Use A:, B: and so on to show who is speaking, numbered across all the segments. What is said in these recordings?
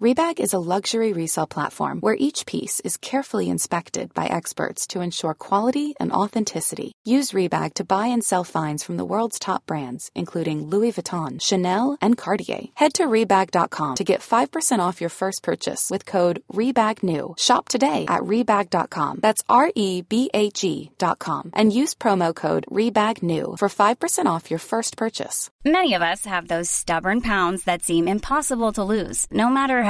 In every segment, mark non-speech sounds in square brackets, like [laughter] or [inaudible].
A: Rebag is a luxury resale platform where each piece is carefully inspected by experts to ensure quality and authenticity. Use Rebag to buy and sell finds from the world's top brands, including Louis Vuitton, Chanel, and Cartier. Head to Rebag.com to get 5% off your first purchase with code REBAGNEW. Shop today at Rebag.com. That's R E B A G.com. And use promo code REBAGNEW for 5% off your first purchase.
B: Many of us have those stubborn pounds that seem impossible to lose, no matter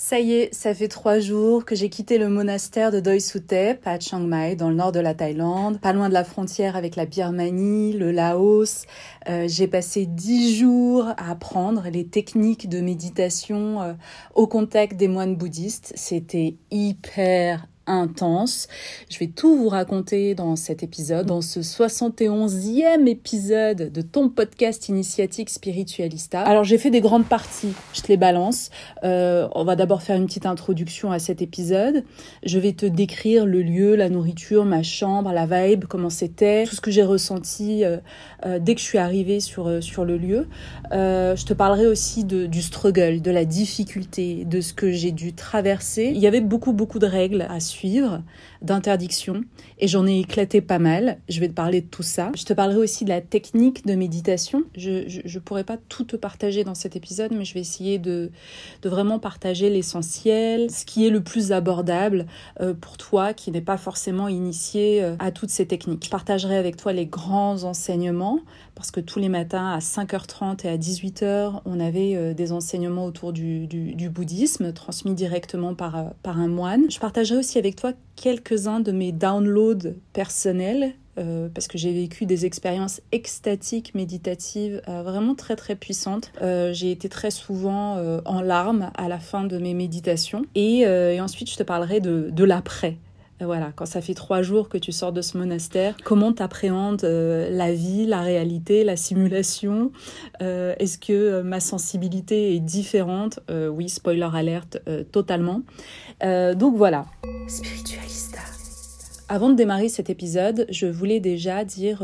C: Ça y est, ça fait trois jours que j'ai quitté le monastère de Doi Suthep à Chiang Mai, dans le nord de la Thaïlande, pas loin de la frontière avec la Birmanie, le Laos. Euh, j'ai passé dix jours à apprendre les techniques de méditation euh, au contact des moines bouddhistes. C'était hyper intense. Je vais tout vous raconter dans cet épisode, dans ce 71e épisode de ton podcast initiatique Spiritualista. Alors j'ai fait des grandes parties, je te les balance. Euh, on va d'abord faire une petite introduction à cet épisode. Je vais te décrire le lieu, la nourriture, ma chambre, la vibe, comment c'était, tout ce que j'ai ressenti euh, euh, dès que je suis arrivée sur, sur le lieu. Je te parlerai aussi de, du struggle, de la difficulté, de ce que j'ai dû traverser. Il y avait beaucoup beaucoup de règles à suivre suivre, d'interdictions, et j'en ai éclaté pas mal. Je vais te parler de tout ça. Je te parlerai aussi de la technique de méditation. Je ne pourrai pas tout te partager dans cet épisode, mais je vais essayer de, de vraiment partager l'essentiel, ce qui est le plus abordable euh, pour toi qui n'est pas forcément initié euh, à toutes ces techniques. Je partagerai avec toi les grands enseignements, parce que tous les matins à 5h30 et à 18h, on avait euh, des enseignements autour du, du, du bouddhisme transmis directement par, par un moine. Je partagerai aussi avec toi quelques-uns de mes downloads personnels euh, parce que j'ai vécu des expériences extatiques, méditatives, euh, vraiment très très puissantes. Euh, j'ai été très souvent en larmes à la fin de mes méditations. Et, ensuite, je te parlerai de, de l'après. Voilà, quand ça fait trois jours que tu sors de ce monastère, comment t'appréhendes euh, la vie, la réalité, la simulation? Est-ce que ma sensibilité est différente? Oui, spoiler alerte, totalement. donc voilà. Avant de démarrer cet épisode, je voulais déjà dire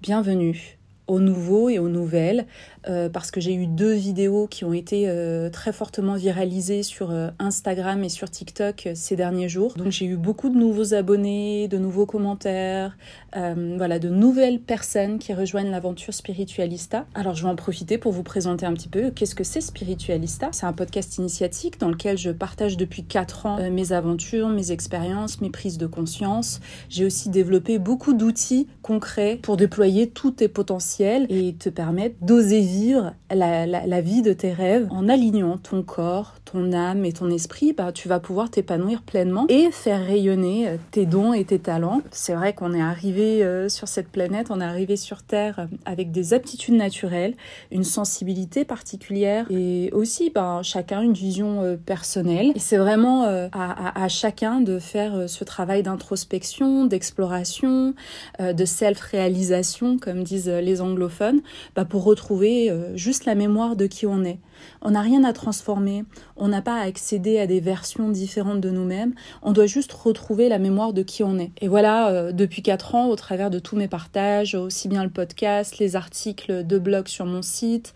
C: bienvenue aux nouveaux et aux nouvelles euh, parce que j'ai eu deux vidéos qui ont été euh, très fortement viralisées sur euh, Instagram et sur TikTok ces derniers jours. Donc j'ai eu beaucoup de nouveaux abonnés, de nouveaux commentaires, voilà, de nouvelles personnes qui rejoignent l'aventure Spiritualista. Alors je vais en profiter pour vous présenter un petit peu qu'est-ce que c'est Spiritualista. C'est un podcast initiatique dans lequel je partage depuis 4 ans mes aventures, mes expériences, mes prises de conscience. J'ai aussi développé beaucoup d'outils concrets pour déployer tous tes potentiels et te permettre d'oser vivre la, la, la, vie de tes rêves en alignant ton corps, ton âme et ton esprit, bah, tu vas pouvoir t'épanouir pleinement et faire rayonner tes dons et tes talents. C'est vrai qu'on est arrivé euh, sur cette planète, on est arrivé sur Terre avec des aptitudes naturelles, une sensibilité particulière et aussi bah, chacun une vision euh, personnelle. Et c'est vraiment euh, à, à, chacun de faire euh, ce travail d'introspection, d'exploration, euh, de self-réalisation, comme disent les anglophones, bah, pour retrouver juste la mémoire de qui on est. On n'a rien à transformer, on n'a pas à accéder à des versions différentes de nous-mêmes. On doit juste retrouver la mémoire de qui on est. Et voilà, euh, depuis quatre ans, au travers de tous mes partages, aussi bien le podcast, les articles de blog sur mon site,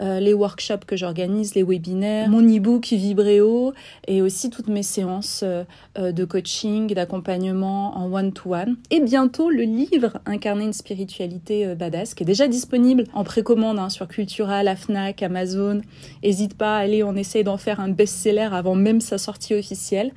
C: euh, les workshops que j'organise, les webinaires, mon e-book Vibréo et aussi toutes mes séances euh, de coaching, d'accompagnement en one-to-one. Et bientôt le livre Incarner une spiritualité badass qui est déjà disponible en précommande hein, sur Cultura, la Amazon. N'hésite pas, allez, on essaye d'en faire un best-seller avant même sa sortie officielle.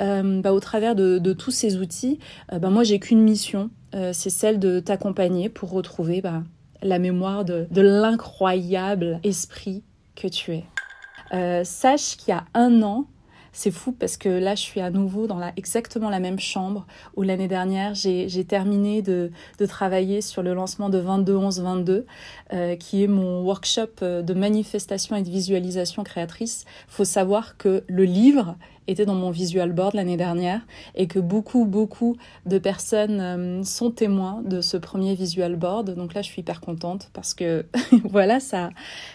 C: Euh, bah, au travers de, tous ces outils, euh, bah, moi j'ai qu'une mission, euh, c'est celle de t'accompagner pour retrouver bah, la mémoire de, de l'incroyable esprit que tu es. sache qu'il y a un an, c'est fou parce que là, je suis à nouveau dans la, exactement la même chambre où l'année dernière, j'ai terminé de, de, travailler sur le lancement de 22-11-22, euh, qui est mon workshop euh, de manifestation et de visualisation créatrice. faut savoir que le livre était dans mon visual board l'année dernière et que beaucoup, beaucoup de personnes euh, sont témoins de ce premier visual board. Donc là, je suis hyper contente parce que [laughs] voilà, ça,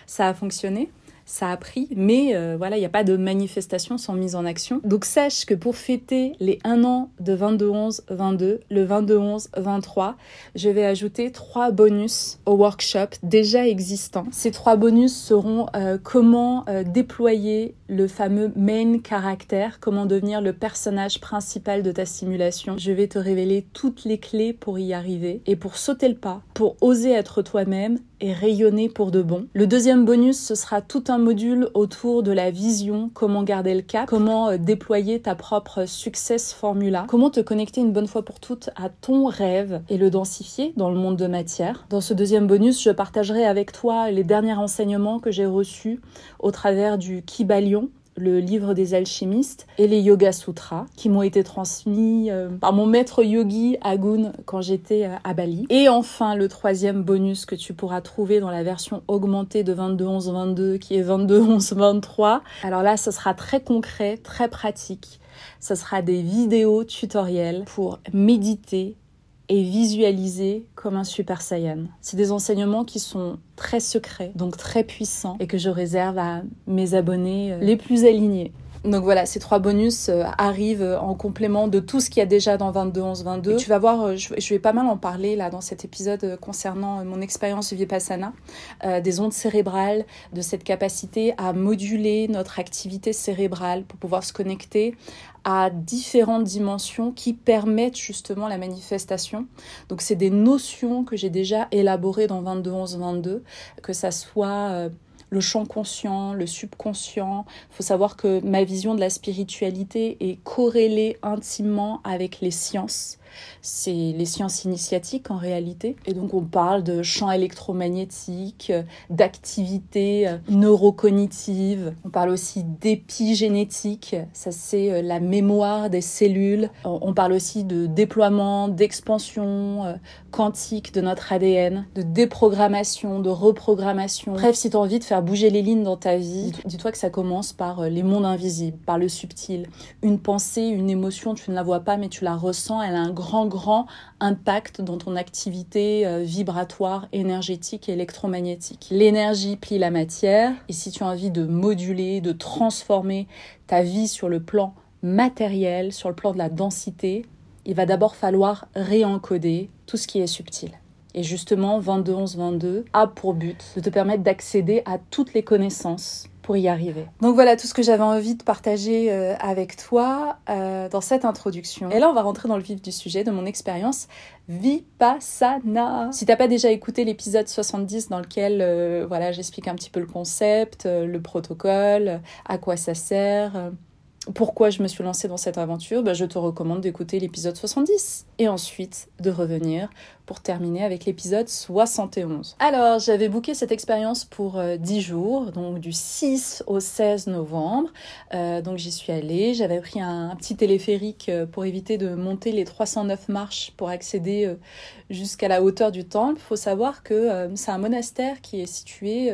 C: ça a fonctionné ça a pris, mais euh, voilà, il n'y a pas de manifestation sans mise en action. Donc sache que pour fêter les 1 an de 22-11-22, le 22-11-23, je vais ajouter trois bonus au workshop déjà existants. Ces trois bonus seront euh, comment euh, déployer le fameux main caractère, comment devenir le personnage principal de ta simulation. Je vais te révéler toutes les clés pour y arriver et pour sauter le pas, pour oser être toi-même rayonner pour de bon. Le deuxième bonus, ce sera tout un module autour de la vision, comment garder le cap, comment euh, déployer ta propre success formula, comment te connecter une bonne fois pour toutes à ton rêve et le densifier dans le monde de matière. Dans ce deuxième bonus, je partagerai avec toi les derniers renseignements que j'ai reçus au travers du Kybalion, le livre des alchimistes et les Yoga Sutras qui m'ont été transmis euh, par mon maître yogi Agun quand j'étais euh, à Bali. Et enfin, le troisième bonus que tu pourras trouver dans la version augmentée de 22-11-22 qui est 22-11-23. Alors là, ce sera très concret, très pratique. Ce sera des vidéos tutoriels pour méditer, et visualiser comme un super saiyan. C'est des enseignements qui sont très secrets, donc très puissants, et que je réserve à mes abonnés euh, les plus alignés. Donc voilà, ces trois bonus euh, arrivent en complément de tout ce qu'il y a déjà dans 22 11 22. tu vas voir, euh, je, vais pas mal en parler là dans cet épisode concernant mon expérience Vipassana, des ondes cérébrales, de cette capacité à moduler notre activité cérébrale pour pouvoir se connecter à différentes dimensions qui permettent justement la manifestation. Donc c'est des notions que j'ai déjà élaborées dans 22 11 22, que ça soit euh, le champ conscient, le subconscient. Il faut savoir que ma vision de la spiritualité est corrélée intimement avec les sciences c'est les sciences initiatiques en réalité. Et donc on parle de champs électromagnétiques, d'activités euh, neurocognitives. On parle aussi d'épigénétique, ça c'est euh, la mémoire des cellules. On parle aussi de déploiement, d'expansion euh, quantique de notre ADN, de déprogrammation, de reprogrammation. Bref, si tu as envie de faire bouger les lignes dans ta vie, dis-toi que ça commence par les mondes invisibles, par le subtil. Une pensée, une émotion, tu ne la vois pas mais tu la ressens, elle a un grand grand, grand impact dans ton activité euh, vibratoire, énergétique et électromagnétique. L'énergie plie la matière et si tu as envie de moduler, de transformer ta vie sur le plan matériel, sur le plan de la densité, il va d'abord falloir réencoder tout ce qui est subtil. Et justement, 22-11-22 a pour but de te permettre d'accéder à toutes les connaissances pour y arriver. Donc voilà tout ce que j'avais envie de partager euh, avec toi euh, dans cette introduction. Et là, on va rentrer dans le vif du sujet de mon expérience Vipassana. Si t'as pas déjà écouté l'épisode 70 dans lequel euh, voilà, j'explique un petit peu le concept, le protocole, à quoi ça sert, pourquoi je me suis lancée dans cette aventure, bah, je te recommande d'écouter l'épisode 70 et ensuite de revenir pour terminer avec l'épisode 71. Alors, j'avais booké cette expérience pour 10 euh, jours, donc du 6 au 16 novembre. Euh, donc j'y suis allée, j'avais pris un, petit téléphérique euh, pour éviter de monter les 309 marches pour accéder jusqu'à la hauteur du temple. Il faut savoir que c'est un monastère qui est situé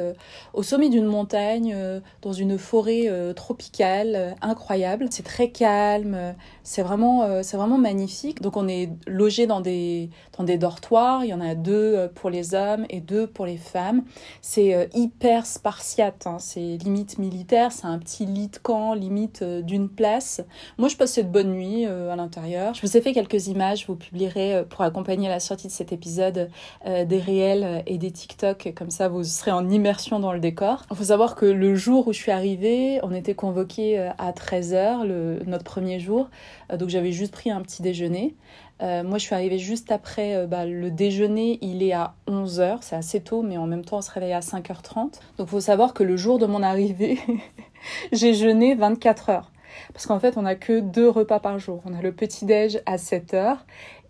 C: au sommet d'une montagne, dans une forêt tropicale incroyable. C'est très calme, c'est vraiment, euh, c'est vraiment magnifique. Donc on est logé dans des, dans des dortoirs. Il y en a deux euh, pour les hommes et deux pour les femmes. C'est euh, hyper spartiate. Hein. C'est limite militaire. C'est un petit lit de camp, limite d'une place. Moi, je passais de bonnes nuits à l'intérieur. Je vous ai fait quelques images. Vous publierez pour accompagner la sortie de cet épisode des réels et des TikTok. Comme ça, vous serez en immersion dans le décor. Il faut savoir que le jour où je suis arrivée, on était convoqué à 13h, le, notre premier jour. Euh, donc j'avais juste pris un petit déjeuner. Euh, moi, je suis arrivée juste après euh, bah, le déjeuner, il est à 11h, c'est assez tôt, mais en même temps, on se réveille à 5h30. Donc, il faut savoir que le jour de mon arrivée, [laughs] j'ai jeûné 24 heures. Parce qu'en fait, on n'a que deux repas par jour. On a le petit-déj à 7h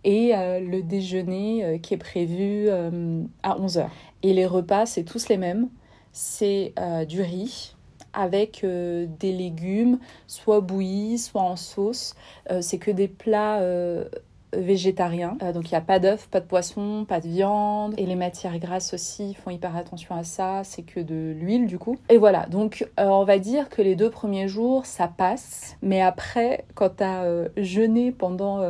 C: et le déjeuner qui est prévu à 11h. Et les repas, c'est tous les mêmes. C'est du riz, avec euh, des légumes, soit bouillis, soit en sauce. Euh, c'est que des plats euh, végétariens. donc il n'y a pas d'œufs, pas de poisson, pas de viande. Et les matières grasses aussi, font hyper attention à ça. C'est que de l'huile du coup. Et voilà, donc on va dire que les deux premiers jours, ça passe. Mais après, quand tu as jeûné pendant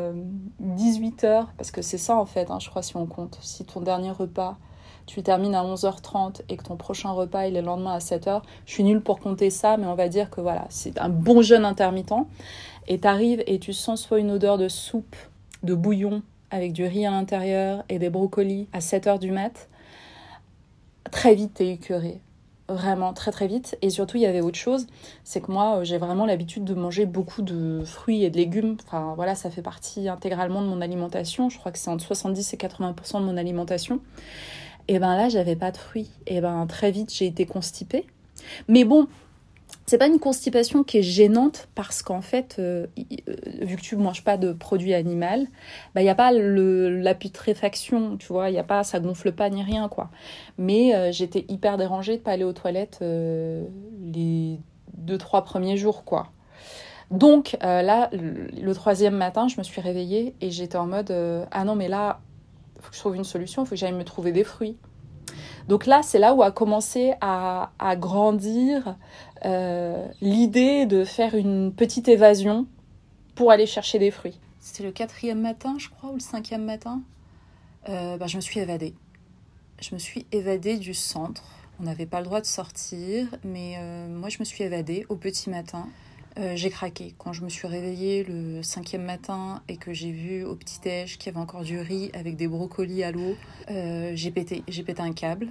C: 18 heures, parce que c'est ça en fait, hein, je crois si on compte, si ton dernier repas tu termines à 11h30 et que ton prochain repas il est le lendemain à 7h, je suis nulle pour compter ça, mais on va dire que voilà, c'est un bon jeûne intermittent. Et tu arrives et tu sens soit une odeur de soupe, de bouillon avec du riz à l'intérieur et des brocolis à 7h du mat. Très vite, t'es écœuré. Vraiment, très très vite. Et surtout, il y avait autre chose, c'est que moi, euh, j'ai vraiment l'habitude de manger beaucoup de fruits et de légumes. Enfin, voilà, ça fait partie intégralement de mon alimentation. Je crois que c'est entre 70 et 80% de mon alimentation. Et ben là, j'avais pas de fruits. Et ben très vite, j'ai été constipée. Mais bon, c'est pas une constipation qui est gênante parce qu'en fait, euh, euh, vu que tu manges pas de produits animaux, bah il y a pas le, la putréfaction, tu vois, y a pas, ça gonfle pas ni rien quoi. Mais euh, j'étais hyper dérangée de pas aller aux toilettes les deux trois premiers jours quoi. Donc là, le, troisième matin, je me suis réveillée et j'étais en mode ah non mais là faut que je trouve une solution, faut que j'aille me trouver des fruits. Donc là, c'est là où a commencé à, grandir euh, l'idée de faire une petite évasion pour aller chercher des fruits. C'était le quatrième matin, je crois, ou le cinquième matin. Euh, bah, je me suis évadée. Je me suis évadée du centre. On n'avait pas le droit de sortir, mais euh, moi, je me suis évadée au petit matin. Euh, j'ai craqué. Quand je me suis réveillée le cinquième matin et que j'ai vu au petit-déj qu'il y avait encore du riz avec des brocolis à l'eau, j'ai pété, j'ai pété un câble.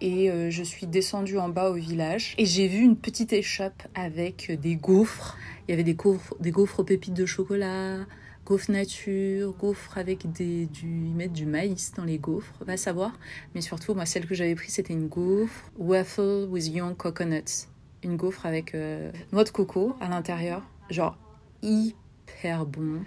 C: Et euh, je suis descendue en bas au village et j'ai vu une petite échoppe avec des gaufres. Il y avait des gaufres, des gaufres aux pépites de chocolat, gaufres nature, gaufres avec des, du, ils mettent du maïs dans les gaufres, va savoir. Mais surtout, moi, celle que j'avais prise, c'était une gaufre waffle with young coconuts une gaufre avec euh, noix de coco à l'intérieur, genre hyper bon,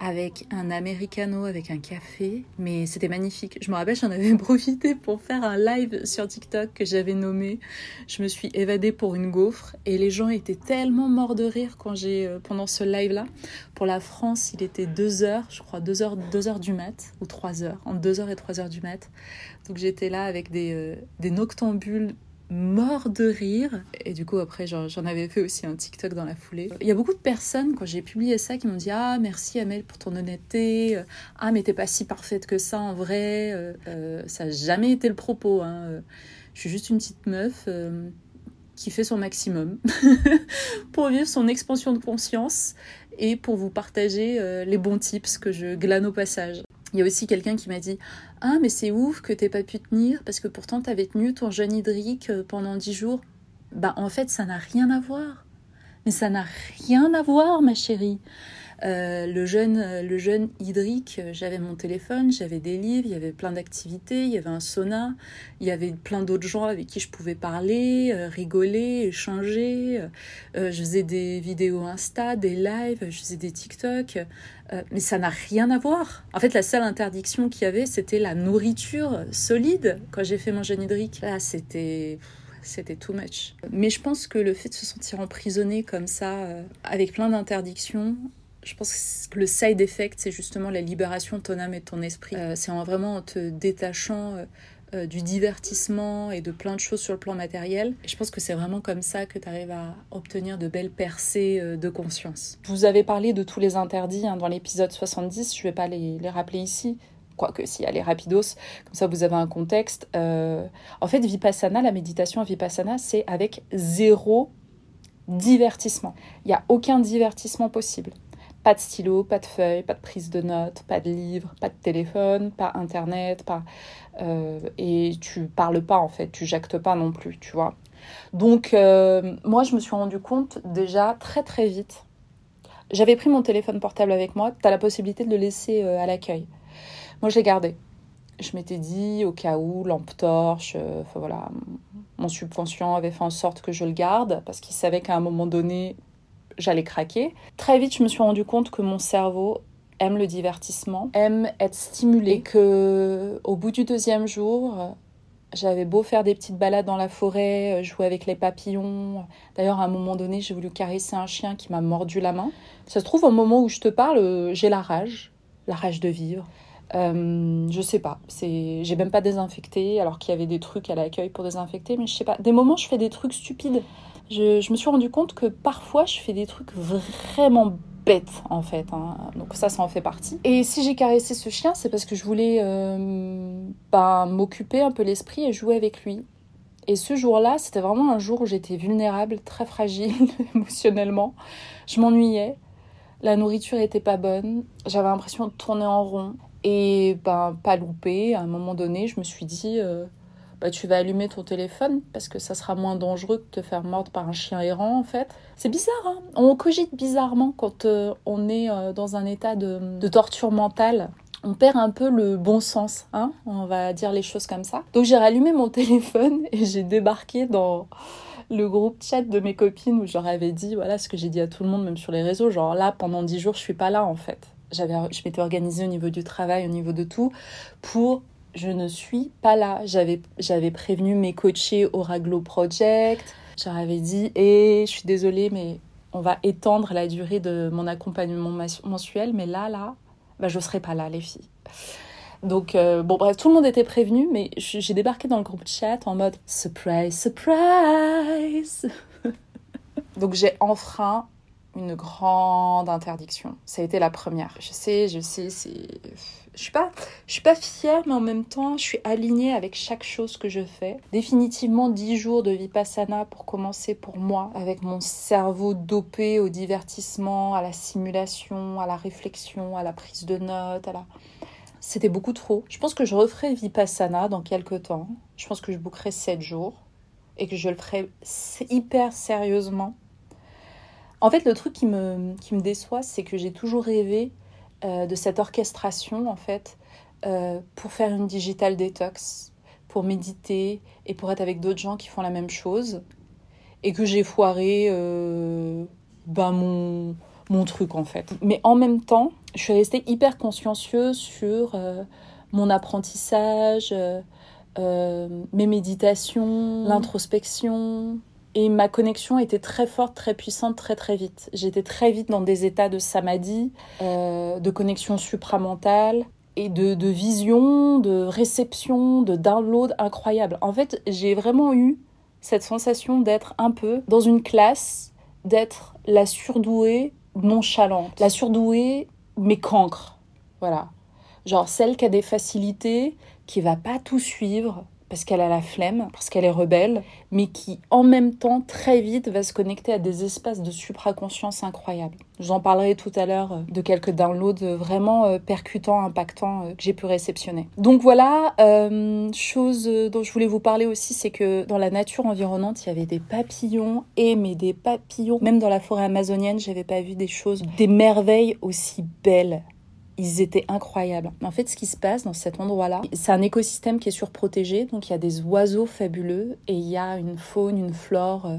C: avec un americano, avec un café, mais c'était magnifique. Je me rappelle, j'en avais [laughs] profité pour faire un live sur TikTok que j'avais nommé Je me suis évadée pour une gaufre et les gens étaient tellement morts de rire quand j'ai euh, pendant ce live là. Pour la France, il était 2 heures, je crois 2 heures, 2 heures du mat ou 3 heures, entre 2 heures et 3 heures du mat. Donc j'étais là avec des, euh, des noctambules mort de rire. Et du coup, après, j'en avais fait aussi un TikTok dans la foulée. Il y a beaucoup de personnes, quand j'ai publié ça, qui m'ont dit Ah, merci Amel pour ton honnêteté. Ah, mais t'es pas si parfaite que ça en vrai. Euh, euh, ça n'a jamais été le propos. Hein. Je suis juste une petite meuf euh, qui fait son maximum [laughs] pour vivre son expansion de conscience et pour vous partager les bons tips que je glane au passage. Il y a aussi quelqu'un qui m'a dit Ah, mais c'est ouf que t'aies pas pu tenir parce que pourtant t'avais tenu ton jeûne hydrique euh, pendant dix jours. Bah, en fait, ça n'a rien à voir. Mais ça n'a rien à voir, ma chérie. Euh, le jeûne euh, hydrique, j'avais mon téléphone, j'avais des livres, il y avait plein d'activités, il y avait un sauna, il y avait plein d'autres gens avec qui je pouvais parler, rigoler, échanger. je faisais des vidéos Insta, des lives, je faisais des TikTok. Mais ça n'a rien à voir. En fait, la seule interdiction qu'il y avait, c'était la nourriture solide quand j'ai fait mon jeûne hydrique. Là, c'était c'était too much. Mais je pense que le fait de se sentir emprisonné comme ça, avec plein d'interdictions, je pense que le side effect, c'est justement la libération de ton âme et de ton esprit. Euh, c'est vraiment en te détachant euh, du divertissement et de plein de choses sur le plan matériel. Je pense que c'est vraiment comme ça que tu arrives à obtenir de belles percées euh, de conscience. Vous avais parlé de tous les interdits hein, dans l'épisode 70, je ne vais pas les, les rappeler ici quoique si est rapidos, comme ça vous avez un contexte. Euh, en fait, Vipassana, la méditation Vipassana, c'est avec zéro divertissement. Il n'y a aucun divertissement possible. Pas de stylo, pas de feuille, pas de prise de notes, pas de livre, pas de téléphone, pas internet, pas euh, et tu parles pas en fait, tu jactes pas non plus, tu vois. Donc euh, moi je me suis rendu compte déjà très très vite. J'avais pris mon téléphone portable avec moi, tu as la possibilité de le laisser à l'accueil. Moi, je l'ai gardé. Je m'étais dit, au cas où, lampe torche, euh, enfin voilà, mon subconscient avait fait en sorte que je le garde parce qu'il savait qu'à un moment donné, j'allais craquer. Très vite, je me suis rendu compte que mon cerveau aime le divertissement, aime être stimulé, et que au bout du deuxième jour, j'avais beau faire des petites balades dans la forêt, jouer avec les papillons. D'ailleurs, à un moment donné, j'ai voulu caresser un chien qui m'a mordu la main. Ça se trouve, au moment où je te parle, j'ai la rage, la rage de vivre. Euh, je sais pas, j'ai même pas désinfecté alors qu'il y avait des trucs à l'accueil pour désinfecter, mais je sais pas. Des moments, je fais des trucs stupides. Je, me suis rendu compte que parfois, je fais des trucs vraiment bêtes en fait. Hein. Donc ça, ça en fait partie. Et si j'ai caressé ce chien, c'est parce que je voulais euh, ben, m'occuper un peu l'esprit et jouer avec lui. Et ce jour-là, c'était vraiment un jour où j'étais vulnérable, très fragile [laughs] émotionnellement. Je m'ennuyais. La nourriture était pas bonne. J'avais l'impression de tourner en rond. Et ben, pas loupé, à un moment donné, je me suis dit, euh, bah, tu vas allumer ton téléphone parce que ça sera moins dangereux que de te faire mordre par un chien errant, en fait. C'est bizarre, hein On cogite bizarrement quand euh, on est euh, dans un état de, de, torture mentale. On perd un peu le bon sens, hein On va dire les choses comme ça. Donc j'ai rallumé mon [laughs] téléphone et j'ai débarqué dans le groupe chat de mes copines où je avais dit, voilà ce que j'ai dit à tout le monde, même sur les réseaux, genre là, pendant dix jours, je suis pas là, en fait j'avais, je m'étais organisée au niveau du travail, au niveau de tout, pour je ne suis pas là. J'avais, prévenu mes coachés au Raglo Project. J'avais dit, et je suis désolée, mais on va étendre la durée de mon accompagnement mensuel, mais là, là, bah, je ne serai pas là, les filles. Donc, euh, bon, bref, tout le monde était prévenu, mais j'ai débarqué dans le groupe chat en mode surprise, surprise. [laughs] Donc, j'ai enfreint une grande interdiction. Ça a été la première. Je sais, je sais, c'est je suis pas je suis pas fière mais en même temps, je suis alignée avec chaque chose que je fais. Définitivement 10 jours de vipassana pour commencer pour moi avec mon cerveau dopé au divertissement, à la simulation, à la réflexion, à la prise de notes, à la c'était beaucoup trop. Je pense que je referai Vipassana dans quelques temps. Je pense que je bouquerai 7 jours et que je le ferai hyper sérieusement en fait, le truc qui me, qui me déçoit, c'est que j'ai toujours rêvé euh, de cette orchestration, en fait, euh, pour faire une digital detox, pour méditer et pour être avec d'autres gens qui font la même chose. Et que j'ai foiré euh, ben mon, mon truc, en fait. Mais en même temps, je suis restée hyper consciencieuse sur mon apprentissage, mes méditations, l'introspection, et ma connexion était très forte, très puissante, très très vite. J'étais très vite dans des états de samadhi, euh, de connexion supramentale et de, de, vision, de réception, de download incroyable. En fait, j'ai vraiment eu cette sensation d'être un peu dans une classe, d'être la surdouée nonchalante, la surdouée mais cancre. Voilà. Genre celle qui a des facilités, qui va pas tout suivre, parce qu'elle a la flemme, parce qu'elle est rebelle, mais qui en même temps très vite va se connecter à des espaces de supraconscience incroyables. J'en parlerai tout à l'heure euh, de quelques downloads vraiment euh, percutants, impactants euh, que j'ai pu réceptionner. Donc voilà, chose dont je voulais vous parler aussi, c'est que dans la nature environnante, il y avait des papillons, et mais des papillons. Même dans la forêt amazonienne, j'avais pas vu des choses, des merveilles aussi belles ils étaient incroyables. En fait, ce qui se passe dans cet endroit-là, c'est un écosystème qui est surprotégé, donc il y a des oiseaux fabuleux et il y a une faune, une flore euh,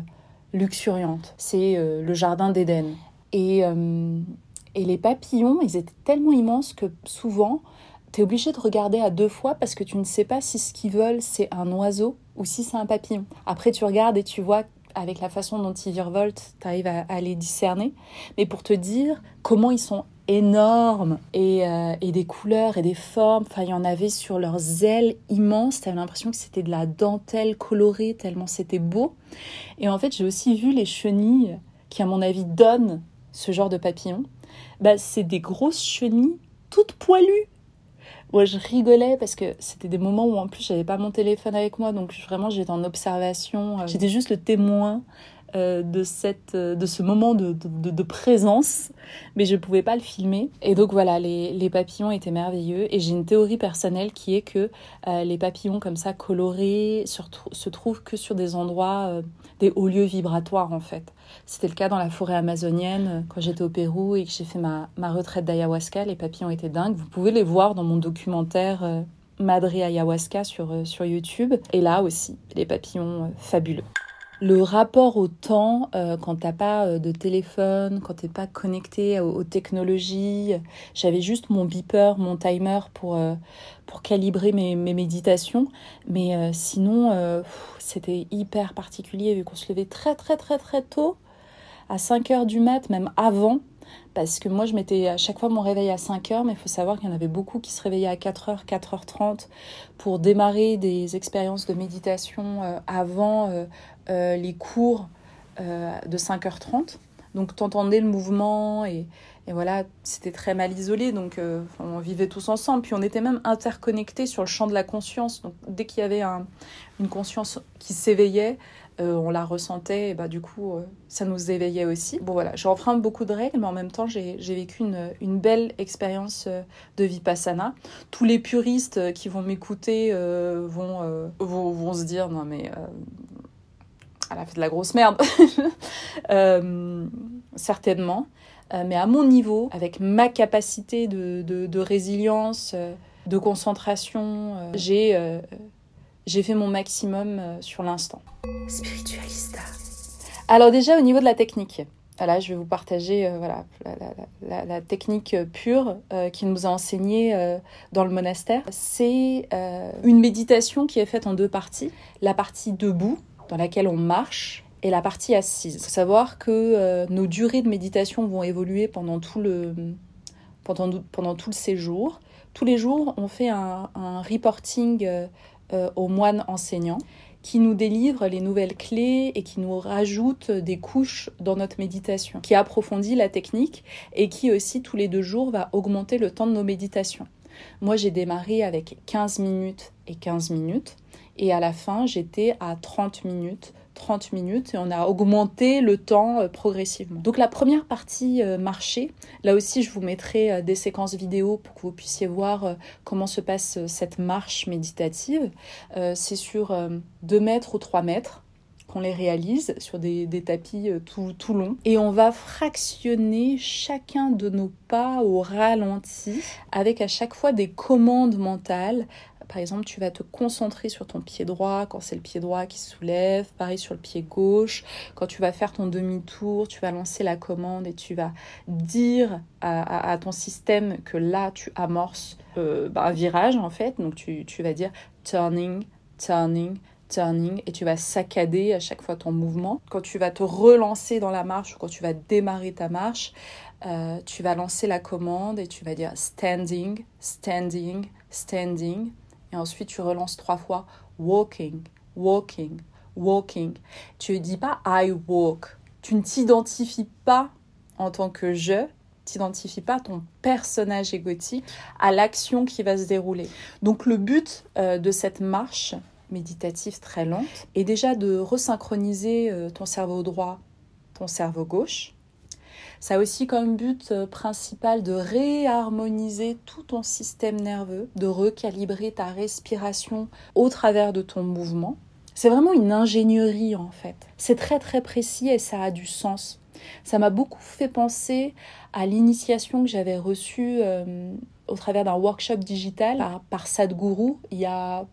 C: luxuriante. C'est euh, le jardin d'Éden. Et, euh, et les papillons, ils étaient tellement immenses que souvent, tu es obligé de regarder à deux fois parce que tu ne sais pas si ce qu'ils veulent, c'est un oiseau ou si c'est un papillon. Après, tu regardes et tu vois avec la façon dont ils virevoltent, tu arrives à, les discerner. Mais pour te dire comment ils sont énormes et, euh, et, des couleurs et des formes. Enfin, il y en avait sur leurs ailes immenses. Tu avais l'impression que c'était de la dentelle colorée tellement c'était beau. Et en fait, j'ai aussi vu les chenilles qui, à mon avis, donnent ce genre de papillons. Bah, c'est des grosses chenilles toutes poilues. Moi, je rigolais parce que c'était des moments où en plus j'avais pas mon téléphone avec moi, donc vraiment j'étais en observation. Euh, j'étais juste le témoin euh, de, cette, euh, de ce moment de, de, présence, mais je ne pouvais pas le filmer. Et donc voilà, les, les papillons étaient merveilleux. Et j'ai une théorie personnelle qui est que euh, les papillons comme ça colorés se, trouvent que sur des endroits, des hauts lieux vibratoires en fait. C'était le cas dans la forêt amazonienne quand j'étais au Pérou et que j'ai fait ma, ma retraite d'ayahuasca. Les papillons étaient dingues. Vous pouvez les voir dans mon documentaire. Madre Ayahuasca sur, sur YouTube. Et là aussi, les papillons fabuleux le rapport au temps euh, quand t'as pas euh, de téléphone, quand t'es pas connecté aux, technologies. J'avais juste mon beeper, mon timer pour, euh, pour calibrer mes, mes, méditations. Mais sinon, c'était hyper particulier vu qu'on se levait très très très très tôt, à 5 heures du mat, même avant parce que moi je mettais à chaque fois mon réveil à 5 heures, mais il faut savoir qu'il y en avait beaucoup qui se réveillaient à 4 heures, 4 h 30 pour démarrer des expériences de méditation euh, avant euh, euh, les cours de 5h30. Donc t'entendais le mouvement et, et voilà, c'était très mal isolé, donc on vivait tous ensemble. Puis on était même interconnectés sur le champ de la conscience. Donc dès qu'il y avait une conscience qui s'éveillait, euh, on la ressentait, et bah, du coup, euh, ça nous éveillait aussi. Bon voilà, j'enfreins beaucoup de règles, mais en même temps, j'ai vécu une, belle expérience euh, de Vipassana. Tous les puristes qui vont m'écouter vont, vont, se dire, non mais elle a fait de la grosse merde. [laughs] certainement. mais à mon niveau, avec ma capacité de, de résilience, de concentration, j'ai j'ai fait mon maximum euh, sur l'instant. Spiritualista. Alors déjà au niveau de la technique, voilà, je vais vous partager euh, voilà, la, technique pure euh, qui nous a enseigné dans le monastère. C'est une méditation qui est faite en deux parties. La partie debout, dans laquelle on marche, et la partie assise. Il faut savoir que nos durées de méditation vont évoluer pendant tout le, pendant, pendant tout le séjour. Tous les jours, on fait un, reporting euh, aux moines enseignants qui nous délivre les nouvelles clés et qui nous rajoute des couches dans notre méditation, qui approfondit la technique et qui aussi tous les deux jours va augmenter le temps de nos méditations. Moi j'ai démarré avec 15 minutes et 15 minutes et à la fin j'étais à 30 minutes 30 minutes et on a augmenté le temps euh, progressivement. Donc la première partie euh, marché, là aussi je vous mettrai euh, des séquences vidéo pour que vous puissiez voir comment se passe cette marche méditative. C'est sur 2 mètres ou 3 mètres qu'on les réalise sur des, tapis tout, tout longs. Et on va fractionner chacun de nos pas au ralenti avec à chaque fois des commandes mentales par exemple, tu vas te concentrer sur ton pied droit quand c'est le pied droit qui soulève, pareil sur le pied gauche. Quand tu vas faire ton demi-tour, tu vas lancer la commande et tu vas dire à, ton système que là, tu amorces euh, bah, un virage en fait. Donc tu, vas dire turning, turning, turning et tu vas saccader à chaque fois ton mouvement. Quand tu vas te relancer dans la marche ou quand tu vas démarrer ta marche, euh, tu vas lancer la commande et tu vas dire standing, standing, standing et ensuite tu relances trois fois walking, walking, walking. Tu ne dis pas I walk. Tu ne t'identifies pas en tant que je, t'identifies pas ton personnage égotique à l'action qui va se dérouler. Donc le but euh, de cette marche méditative très lente est déjà de resynchroniser euh, ton cerveau droit, ton cerveau gauche, ça a aussi comme but euh, principal de réharmoniser tout ton système nerveux, de recalibrer ta respiration au travers de ton mouvement. C'est vraiment une ingénierie en fait. C'est très très précis et ça a du sens. Ça m'a beaucoup fait penser à l'initiation que j'avais reçue euh, au travers d'un workshop digital par, par Sadhguru il y a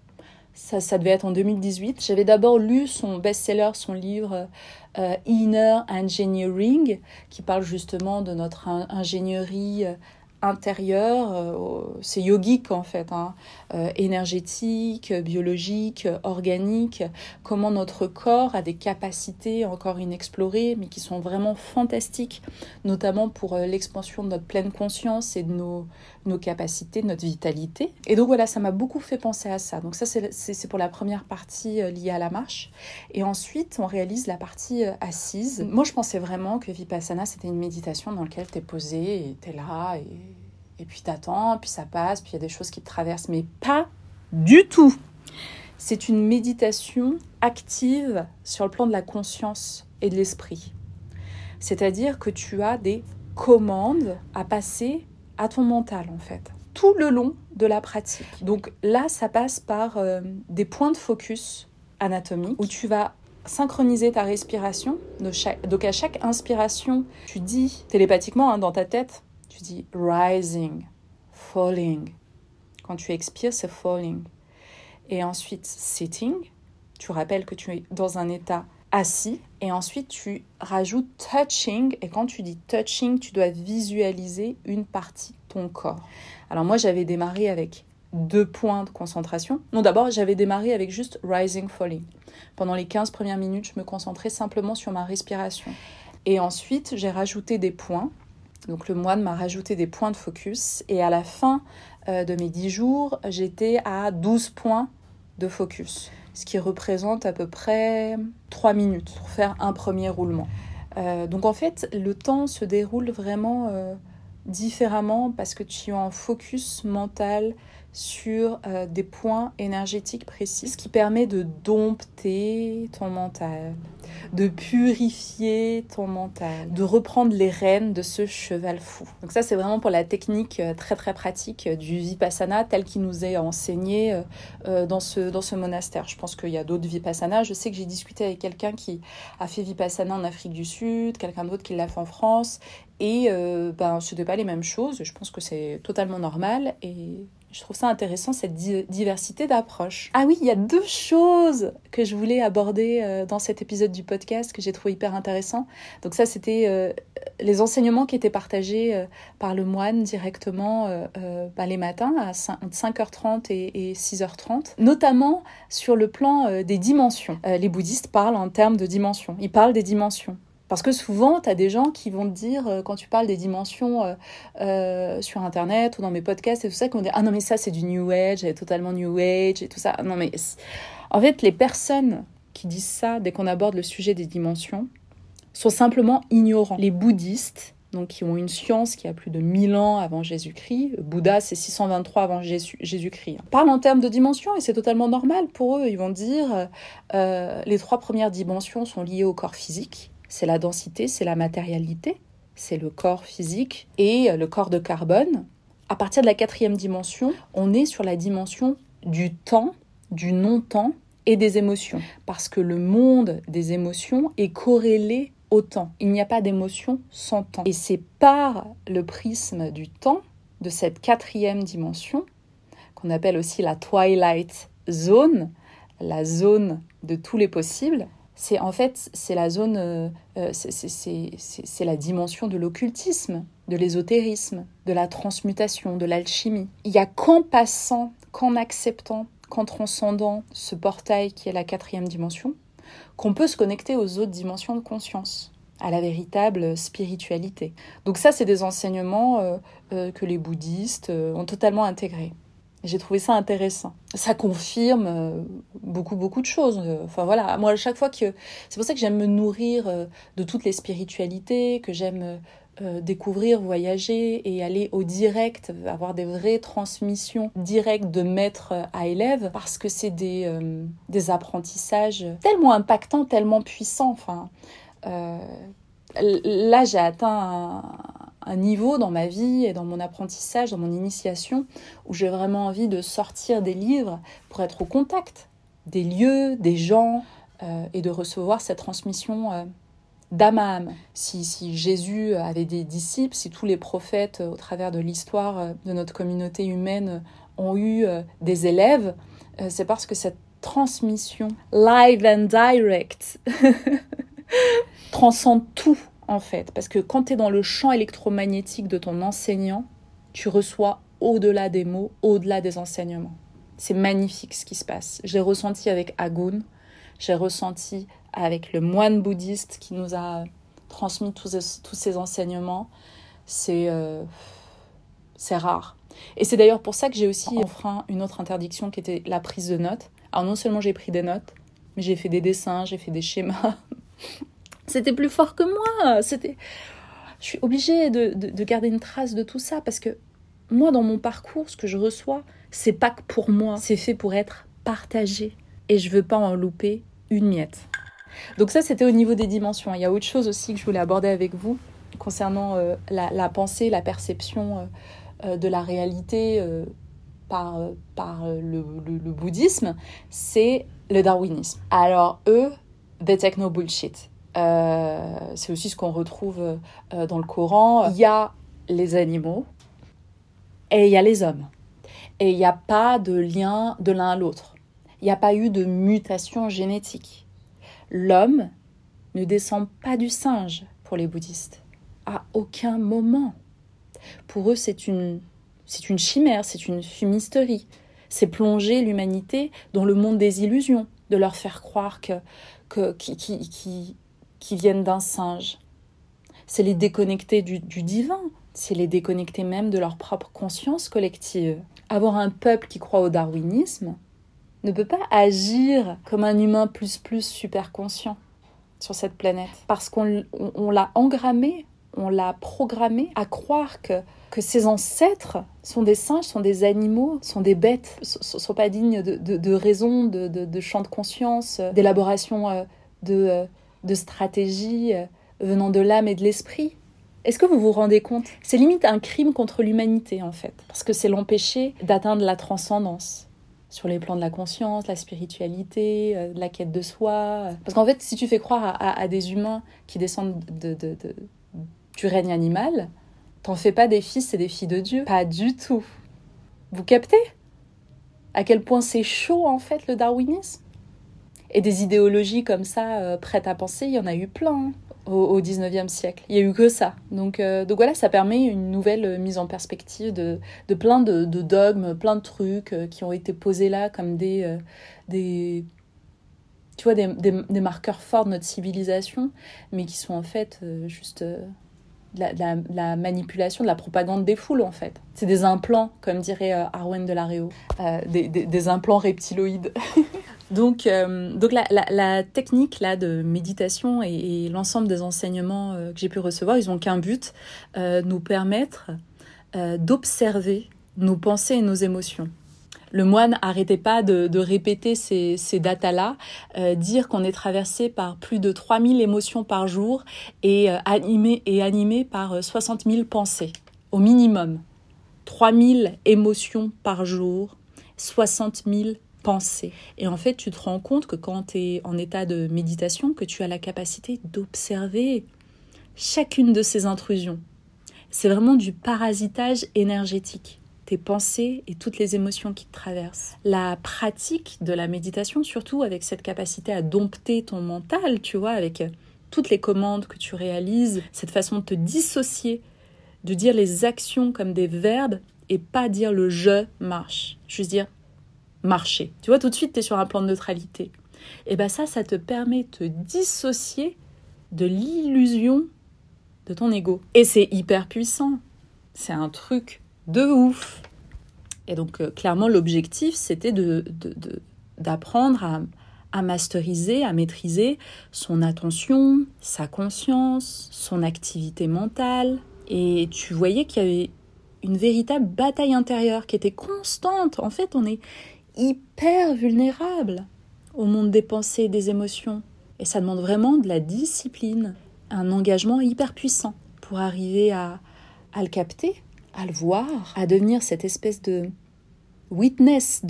C: ça, devait être en 2018. J'avais d'abord lu son best-seller, son livre euh, Inner Engineering, qui parle justement de notre ingénierie euh, intérieur, euh, c'est yogique en fait, hein, euh, énergétique, biologique, organique, comment notre corps a des capacités encore inexplorées, mais qui sont vraiment fantastiques, notamment pour l'expansion de notre pleine conscience et de nos, nos capacités, notre vitalité. Et donc voilà, ça m'a beaucoup fait penser à ça. Donc ça, c'est pour la première partie liée à la marche. Et ensuite, on réalise la partie assise. Moi, je pensais vraiment que Vipassana, c'était une méditation dans laquelle tu es posé et tu es là et et puis t'attends, puis ça passe, puis il y a des choses qui te traversent, mais pas du tout. C'est une méditation active sur le plan de la conscience et de l'esprit. C'est-à-dire que tu as des commandes à passer à ton mental en fait, tout le long de la pratique. Donc là, ça passe par euh, des points de focus anatomiques où tu vas synchroniser ta respiration. Donc à chaque inspiration, tu dis télépathiquement hein, dans ta tête, tu dis rising, falling. Quand tu expires, c'est falling. Et ensuite, sitting. Tu rappelles que tu es dans un état assis. Et ensuite, tu rajoutes touching. Et quand tu dis touching, tu dois visualiser une partie de ton corps. Alors moi, j'avais démarré avec deux points de concentration. Non, d'abord, j'avais démarré avec juste rising, falling. Pendant les 15 premières minutes, je me concentrais simplement sur ma respiration. Et ensuite, j'ai rajouté des points donc le moine m'a rajouté des points de focus et à la fin euh, de mes 10 jours, j'étais à 12 points de focus, ce qui représente à peu près 3 minutes pour faire un premier roulement. Euh, donc en fait, le temps se déroule vraiment euh, différemment parce que tu es en focus mental sur des points énergétiques précis, ce qui permet de dompter ton mental, de purifier ton mental, de reprendre les rênes de ce cheval fou. Donc ça, c'est vraiment pour la technique euh, très très pratique euh, du vipassana tel qu'il nous est enseigné euh, dans ce, dans ce monastère. Je pense qu'il y a d'autres vipassana. Je sais que j'ai discuté avec quelqu'un qui a fait vipassana en Afrique du Sud, quelqu'un d'autre qui l'a fait en France, et ben, ce n'était pas les mêmes choses. Je pense que c'est totalement normal et je trouve ça intéressant, cette diversité d'approches. Ah oui, il y a deux choses que je voulais aborder euh, dans cet épisode du podcast que j'ai trouvé hyper intéressant. Donc ça, c'était euh, les enseignements qui étaient partagés euh, par le moine directement bah, les matins à 5h30 et, 6h30, notamment sur le plan des dimensions. les bouddhistes parlent en termes de dimensions. Ils parlent des dimensions. Parce que souvent, tu as des gens qui vont te dire, euh, quand tu parles des dimensions euh, euh, sur Internet ou dans mes podcasts et tout ça, qui vont dire Ah non, mais ça, c'est du New Age, c'est totalement New Age et tout ça. Non, mais en fait, les personnes qui disent ça dès qu'on aborde le sujet des dimensions sont simplement ignorants. Les bouddhistes, donc qui ont une science qui a plus de 1000 ans avant Jésus-Christ, Bouddha c'est 623 avant Jésus-Christ, parlent en termes de dimensions et c'est totalement normal pour eux. Ils vont dire les trois premières dimensions sont liées au corps physique c'est la densité, c'est la matérialité, c'est le corps physique et le corps de carbone. À partir de la quatrième dimension, on est sur la dimension du temps, du non-temps et des émotions. Parce que le monde des émotions est corrélé au temps. Il n'y a pas d'émotion sans temps. Et c'est par le prisme du temps, de cette quatrième dimension, qu'on appelle aussi la Twilight Zone, la zone de tous les possibles, c'est en fait c'est la zone, euh, euh, c'est la dimension de l'occultisme, de l'ésotérisme, de la transmutation, de l'alchimie. Il y a qu'en passant, qu'en acceptant, qu'en transcendant ce portail qui est la quatrième dimension, qu'on peut se connecter aux autres dimensions de conscience à la véritable spiritualité. Donc ça, c'est des enseignements euh, que les bouddhistes ont totalement intégrés. J'ai trouvé ça intéressant. Ça confirme euh, beaucoup, beaucoup de choses. Enfin voilà, moi, à chaque fois que. C'est pour ça que j'aime me nourrir euh, de toutes les spiritualités, que j'aime euh, découvrir, voyager et aller au direct, avoir des vraies transmissions directes de maître à élève, parce que c'est des, des apprentissages tellement impactants, tellement puissants. Enfin. là, j'ai atteint un niveau dans ma vie et dans mon apprentissage, dans mon initiation, où j'ai vraiment envie de sortir des livres pour être au contact des lieux, des gens, euh, et de recevoir cette transmission euh, d'âme à âme. Si, si, Jésus avait des disciples, si tous les prophètes euh, au travers de l'histoire de notre communauté humaine ont eu des élèves, c'est parce que cette transmission live and direct [laughs] transcende tout en fait. Parce que quand tu es dans le champ électromagnétique de ton enseignant, tu reçois au-delà des mots, au-delà des enseignements. C'est magnifique ce qui se passe. J'ai ressenti avec Agun, j'ai ressenti avec le moine bouddhiste qui nous a transmis tous, ces enseignements. C'est euh, c'est rare. Et c'est d'ailleurs pour ça que j'ai aussi enfreint une autre interdiction qui était la prise de notes. Alors non seulement j'ai pris des notes, mais j'ai fait des dessins, j'ai fait des schémas. [laughs] C'était plus fort que moi. C'était, je suis obligée de, de, garder une trace de tout ça parce que moi, dans mon parcours, ce que je reçois, c'est pas que pour moi. C'est fait pour être partagé. Et je veux pas en louper une miette. Donc ça, c'était au niveau des dimensions. Il y a autre chose aussi que je voulais aborder avec vous concernant euh, la, pensée, la perception euh, euh, de la réalité par, par le, le bouddhisme, c'est le darwinisme. Alors eux, the techno bullshit. C'est aussi ce qu'on retrouve dans le Coran. Il y a les animaux et il y a les hommes. Et il n'y a pas de lien de l'un à l'autre. Il n'y a pas eu de mutation génétique. L'homme ne descend pas du singe pour les bouddhistes. À aucun moment. Pour eux, c'est une, chimère, c'est une fumisterie. C'est plonger l'humanité dans le monde des illusions, de leur faire croire que, qui, viennent d'un singe. C'est les déconnecter du, divin, c'est les déconnecter même de leur propre conscience collective. Avoir un peuple qui croit au darwinisme ne peut pas agir comme un humain plus plus super conscient sur cette planète. Parce qu'on l'a engrammé, on l'a programmé à croire que, que ses ancêtres sont des singes, sont des animaux, sont des bêtes, ne sont pas dignes de, raison, de, champ de conscience, d'élaboration euh, de, euh, de stratégies euh, venant de l'âme et de l'esprit. Est-ce que vous vous rendez compte? C'est limite un crime contre l'humanité en fait, parce que c'est l'empêcher d'atteindre la transcendance sur les plans de la conscience, la spiritualité, euh, la quête de soi. Parce qu'en fait, si tu fais croire à, des humains qui descendent de, du règne animal, t'en fais pas des fils et des filles de Dieu. Pas du tout. Vous captez? À quel point c'est chaud en fait le darwinisme? Et des idéologies comme ça, euh, prêtes à penser, il y en a eu plein. Hein au, 19e siècle. Il n'y a eu que ça. Donc, euh, donc voilà, ça permet une nouvelle euh, mise en perspective de, de plein de, dogmes, plein de trucs qui ont été posés là comme des, des, tu vois, des, des, marqueurs forts de notre civilisation, mais qui sont en fait juste la, la, manipulation, de la propagande des foules en fait. C'est des implants, comme dirait Arwen de Laréo, des, des, implants reptiloïdes. [laughs] Donc, euh, donc la, la, technique là de méditation et, l'ensemble des enseignements euh, que j'ai pu recevoir, ils ont qu'un but, euh, nous permettre d'observer nos pensées et nos émotions. Le moine arrêtait pas de, répéter ces, ces datas-là, dire qu'on est traversé par plus de 3000 émotions par jour et animé, et animé par 60 000 pensées, au minimum. 3000 émotions par jour, 60 000 penser. Et en fait, tu te rends compte que quand tu es en état de méditation, que tu as la capacité d'observer chacune de ces intrusions. C'est vraiment du parasitage énergétique tes pensées et toutes les émotions qui te traversent. La pratique de la méditation, surtout avec cette capacité à dompter ton mental, tu vois, avec toutes les commandes que tu réalises, cette façon de te dissocier, de dire les actions comme des verbes et pas dire le je marche. Juste dire marcher. Tu vois, tout de suite, tu es sur un plan de neutralité. Et bien ça, ça te permet de te dissocier de l'illusion de ton ego. Et c'est hyper puissant. C'est un truc de ouf. Et donc, euh, clairement, l'objectif, c'était de, d'apprendre à, à masteriser, à maîtriser son attention, sa conscience, son activité mentale. Et tu voyais qu'il y avait une véritable bataille intérieure qui était constante. En fait, on est hyper vulnérable au monde des pensées et des émotions. Et ça demande vraiment de la discipline, un engagement hyper puissant pour arriver à, à le capter, à le voir, à devenir cette espèce de witness,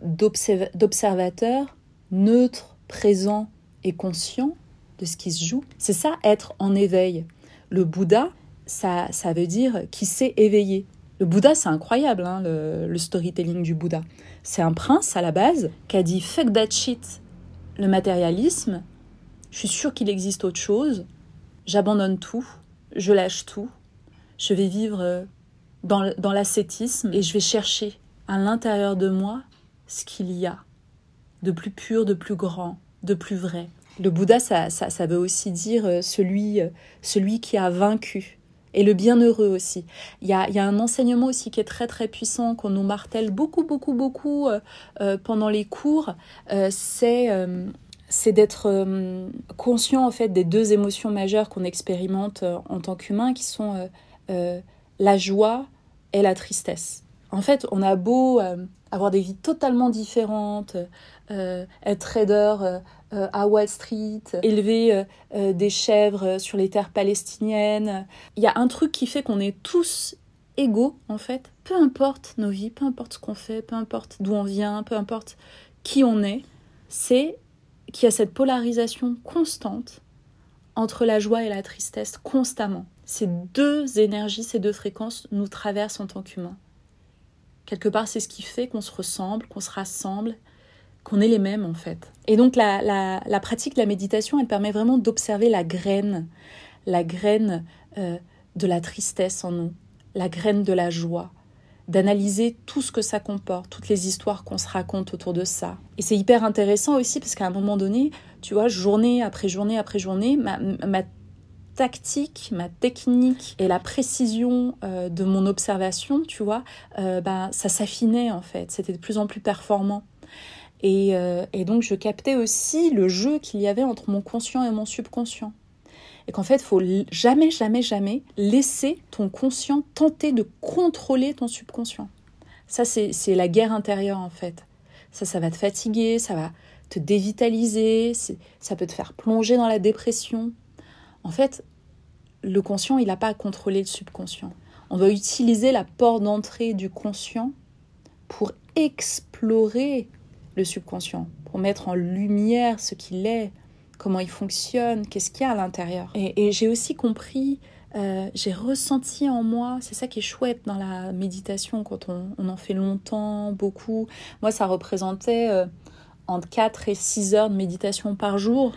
C: d'observateur neutre, présent et conscient de ce qui se joue. C'est ça, être en éveil. Le Bouddha, ça, veut dire qui s'est éveillé. Le Bouddha, c'est incroyable, hein, le, storytelling du Bouddha. C'est un prince à la base qui a dit fuck that shit, le matérialisme. Je suis sûr qu'il existe autre chose. J'abandonne tout, je lâche tout. Je vais vivre euh, dans, l'ascétisme et je vais chercher à l'intérieur de moi ce qu'il y a de plus pur, de plus grand, de plus vrai. Le Bouddha, ça, ça, veut aussi dire euh, celui, euh, celui qui a vaincu, et le bienheureux aussi. Il y a, il y a un enseignement aussi qui est très très puissant, qu'on nous martèle beaucoup beaucoup beaucoup euh, pendant les cours, c'est c'est d'être conscient en fait des deux émotions majeures qu'on expérimente en tant qu'humain, qui sont la joie et la tristesse. En fait, on a beau avoir des vies totalement différentes, euh, être trader euh, euh, à Wall Street, élever des chèvres sur les terres palestiniennes. Il y a un truc qui fait qu'on est tous égaux, en fait. Peu importe nos vies, peu importe ce qu'on fait, peu importe d'où on vient, peu importe qui on est, c'est qu'il y a cette polarisation constante entre la joie et la tristesse constamment. Ces deux énergies, ces deux fréquences nous traversent en tant qu'humains. Quelque part, c'est ce qui fait qu'on se ressemble, qu'on se rassemble, qu'on est les mêmes en fait. Et donc la, la, pratique de la méditation, elle permet vraiment d'observer la graine, la graine euh, de la tristesse en nous, la graine de la joie, d'analyser tout ce que ça comporte, toutes les histoires qu'on se raconte autour de ça. Et c'est hyper intéressant aussi parce qu'à un moment donné, tu vois, journée après journée après journée, ma, ma tactique, ma technique et la précision euh, de mon observation, tu vois, euh, bah, ça s'affinait en fait. C'était de plus en plus performant. Et, euh, et, donc je captais aussi le jeu qu'il y avait entre mon conscient et mon subconscient. Et qu'en fait, il faut jamais, jamais, jamais laisser ton conscient tenter de contrôler ton subconscient. Ça, c'est la guerre intérieure en fait. Ça, ça va te fatiguer, ça va te dévitaliser, ça peut te faire plonger dans la dépression. En fait, le conscient, il n'a pas à contrôler le subconscient. On doit utiliser la porte d'entrée du conscient pour explorer le subconscient, pour mettre en lumière ce qu'il est, comment il fonctionne, qu'est-ce qu'il y a à l'intérieur. Et, j'ai aussi compris, euh, j'ai ressenti en moi, c'est ça qui est chouette dans la méditation quand on, en fait longtemps, beaucoup. Moi, ça représentait euh, entre 4 et 6 heures de méditation par jour.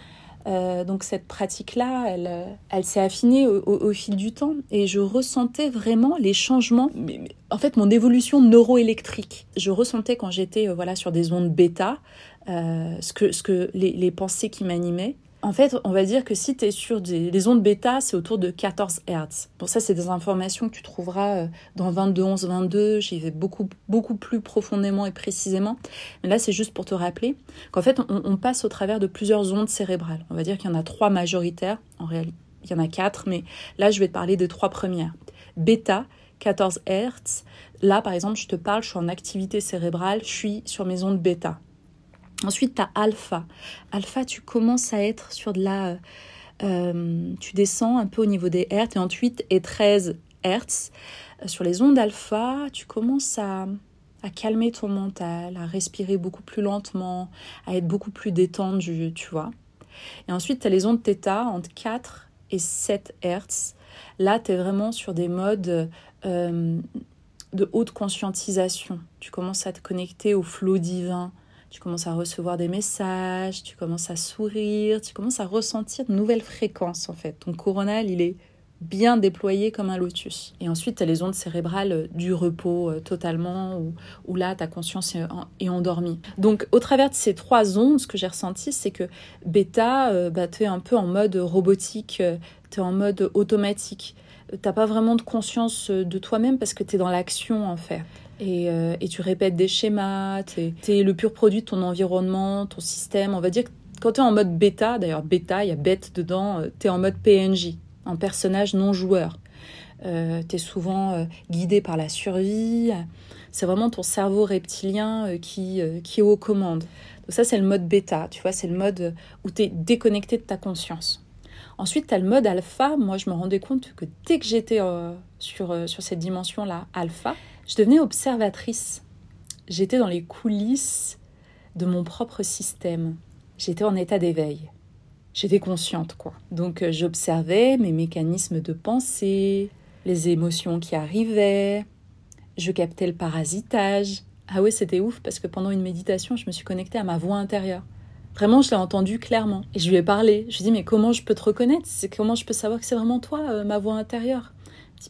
C: Euh, donc cette pratique-là, elle, euh, elle s'est affinée au, fil du temps et je ressentais vraiment les changements, en fait mon évolution neuroélectrique. Je ressentais quand j'étais euh, voilà sur des ondes bêta, ce que, ce que les, les pensées qui m'animaient en fait, on va dire que si tu es sur des, ondes bêta, c'est autour de 14 Hz. Pour ça, c'est des informations que tu trouveras euh, dans 22 22. J'y vais beaucoup, beaucoup plus profondément et précisément. Mais là, c'est juste pour te rappeler qu'en fait, on, passe au travers de plusieurs ondes cérébrales. On va dire qu'il y en a trois majoritaires. En réalité, il y en a quatre, mais là, je vais te parler des trois premières. Bêta, 14 Hz. Là, par exemple, je te parle, je suis en activité cérébrale, je suis sur mes ondes bêta. Ensuite, tu as alpha. Alpha, tu commences à être sur de la... Euh, tu descends un peu au niveau des hertz et ensuite et 13 hertz. Euh, sur les ondes alpha, tu commences à, à calmer ton mental, à respirer beaucoup plus lentement, à être beaucoup plus détendu, tu vois. Et ensuite, tu as les ondes θ entre 4 et 7 hertz. Là, tu es vraiment sur des modes euh, de haute conscientisation. Tu commences à te connecter au flot divin, tu commences à recevoir des messages, tu commences à sourire, tu commences à ressentir de nouvelles fréquences en fait. Ton coronal, il est bien déployé comme un lotus. Et ensuite, tu as les ondes cérébrales euh, du repos euh, totalement, où, là, ta conscience est, endormie. Donc, au travers de ces trois ondes, ce que j'ai ressenti, c'est que bêta, euh, bah, tu es un peu en mode robotique, tu es en mode automatique. T'as pas vraiment de conscience de toi-même parce que tu es dans l'action en fait. Euh, et, tu répètes des schémas, tu es, le pur produit de ton environnement, ton système. On va dire que quand tu es en mode bêta, d'ailleurs bêta, il y a bête dedans, euh, tu es en mode PNJ, un personnage non joueur. Euh, tu es souvent guidé par la survie. C'est vraiment ton cerveau reptilien qui, qui est aux commandes. Donc ça, c'est le mode bêta, tu vois, c'est le mode où tu es déconnecté de ta conscience. Ensuite, tu as le mode alpha. Moi, je me rendais compte que dès que j'étais sur, sur cette dimension-là, alpha, je devenais observatrice. J'étais dans les coulisses de mon propre système. J'étais en état d'éveil. J'étais consciente, quoi. Donc euh, j'observais mes mécanismes de pensée, les émotions qui arrivaient. Je captais le parasitage. Ah ouais, c'était ouf parce que pendant une méditation, je me suis connectée à ma voix intérieure. Vraiment, je l'ai entendu clairement. Et je lui ai parlé. Je lui ai dit, mais comment je peux te reconnaître? Comment je peux savoir que c'est vraiment toi, euh, ma voix intérieure?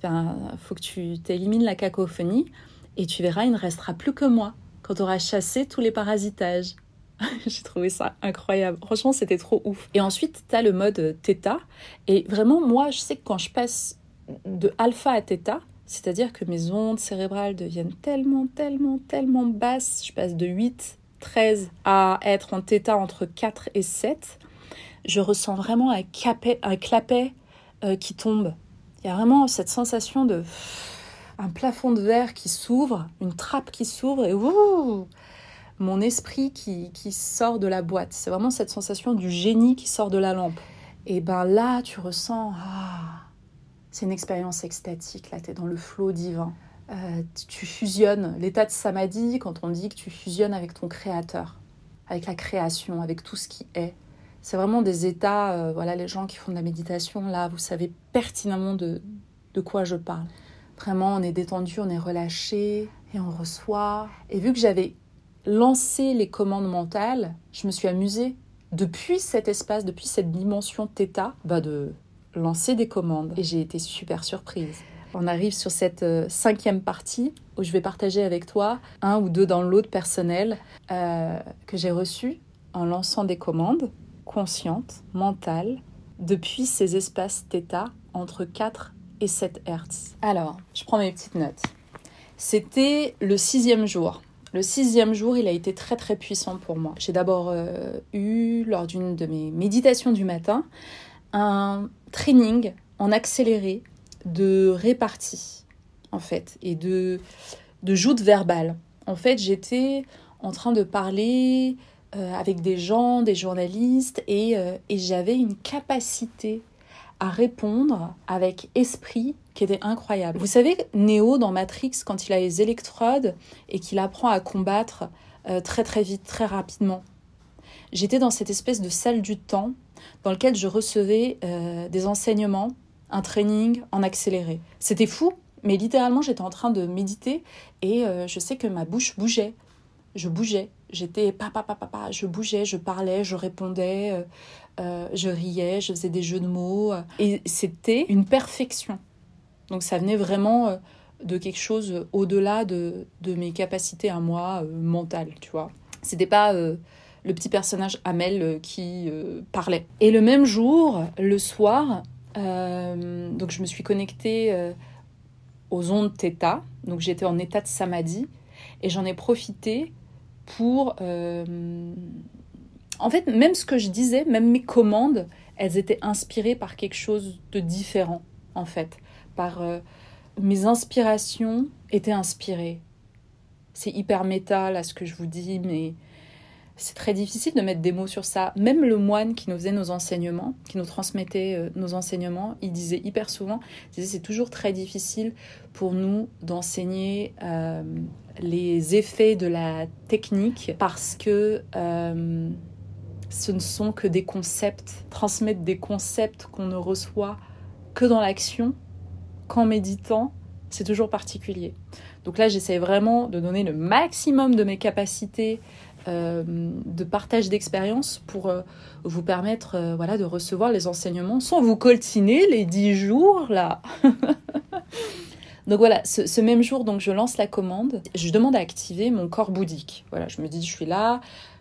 C: ben, faut que tu t'élimines la cacophonie et tu verras, il ne restera plus que moi quand tu auras chassé tous les parasitages. [laughs] J'ai trouvé ça incroyable. Franchement, c'était trop ouf. Et ensuite, tu as le mode θ. Et vraiment, moi, je sais que quand je passe de alpha à θ, c'est-à-dire que mes ondes cérébrales deviennent tellement, tellement, tellement basses, je passe de 8, 13 à être en θ entre 4 et 7, je ressens vraiment un, capet, un clapet euh, qui tombe. Il y a vraiment cette sensation de un plafond de verre qui s'ouvre, une trappe qui s'ouvre et mon esprit qui, qui sort de la boîte. C'est vraiment cette sensation du génie qui sort de la lampe. Et ben là, tu ressens, ah, c'est une expérience extatique. Là, tu es dans le flot divin. Euh, tu fusionnes. L'état de samadhi, quand on dit que tu fusionnes avec ton créateur, avec la création, avec tout ce qui est. C'est vraiment des états, euh, voilà, les gens qui font de la méditation, là, vous savez pertinemment de, quoi je parle. Vraiment, on est détendu, on est relâché et on reçoit. Et vu que j'avais lancé les commandes mentales, je me suis amusée depuis cet espace, depuis cette dimension θ, bah de lancer des commandes. Et j'ai été super surprise. On arrive sur cette euh, cinquième partie où je vais partager avec toi un ou deux dans l'autre personnel euh, que j'ai reçu en lançant des commandes conscientes, mentales, depuis ces espaces θ entre 4 et 7 Hertz. Alors, je prends mes petites notes. C'était le sixième jour. Le sixième jour, il a été très très puissant pour moi. J'ai d'abord euh, eu, lors d'une de mes méditations du matin, un training en accéléré de répartie, en fait, et de, de joute verbale. En fait, j'étais en train de parler euh, avec des gens, des journalistes, et, euh, et j'avais une capacité à répondre avec esprit qui était incroyable. Vous savez, Neo dans Matrix, quand il a les électrodes et qu'il apprend à combattre euh, très très vite, très rapidement, j'étais dans cette espèce de salle du temps dans lequel je recevais des enseignements, un training en accéléré. C'était fou, mais littéralement j'étais en train de méditer et je sais que ma bouche bougeait. Je bougeais, j'étais papa, papa, papa, je bougeais, je parlais, je répondais, euh, je riais, je faisais des jeux de mots. et c'était une perfection. Donc ça venait vraiment de quelque chose au-delà de, de, mes capacités à moi mentales, tu vois. C'était pas le petit personnage Amel euh, qui euh, parlait. Et le même jour, le soir, euh, donc je me suis connectée aux ondes Theta, donc j'étais en état de samadhi, et j'en ai profité pour... En fait, même ce que je disais, même mes commandes, elles étaient inspirées par quelque chose de différent, en fait. Par mes inspirations étaient inspirées. C'est hyper méta, là, ce que je vous dis, mais c'est très difficile de mettre des mots sur ça. Même le moine qui nous faisait nos enseignements, qui nous transmettait euh, nos enseignements, il disait hyper souvent, c'est toujours très difficile pour nous d'enseigner euh, les effets de la technique parce que euh, ce ne sont que des concepts. Transmettre des concepts qu'on ne reçoit que dans l'action, qu'en méditant, c'est toujours particulier. Donc là, j'essaie vraiment de donner le maximum de mes capacités de partage d'expérience pour euh, vous permettre euh, voilà, de recevoir les enseignements sans vous coltiner les dix jours là. [laughs] donc voilà, ce, même jour, donc je lance la commande, je demande à activer mon corps bouddhique. Voilà, je me dis, je suis là,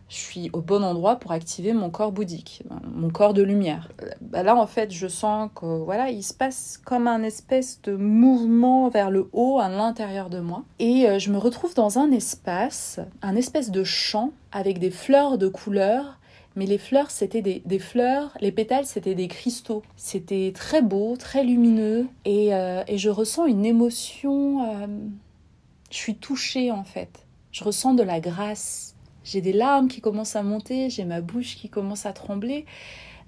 C: je suis au bon endroit pour activer mon corps bouddhique, mon corps de lumière. Bah là, en fait, je sens que voilà, il se passe comme un espèce de mouvement vers le haut à l'intérieur de moi. Et euh, je me retrouve dans un espace, un espèce de champ avec des fleurs de couleur. Mais les fleurs, c'était des, fleurs, les pétales, c'était des cristaux. C'était très beau, très lumineux. Et, euh, je ressens une émotion. Euh, je suis touchée, en fait. Je ressens de la grâce j'ai des larmes qui commencent à monter, j'ai ma bouche qui commence à trembler.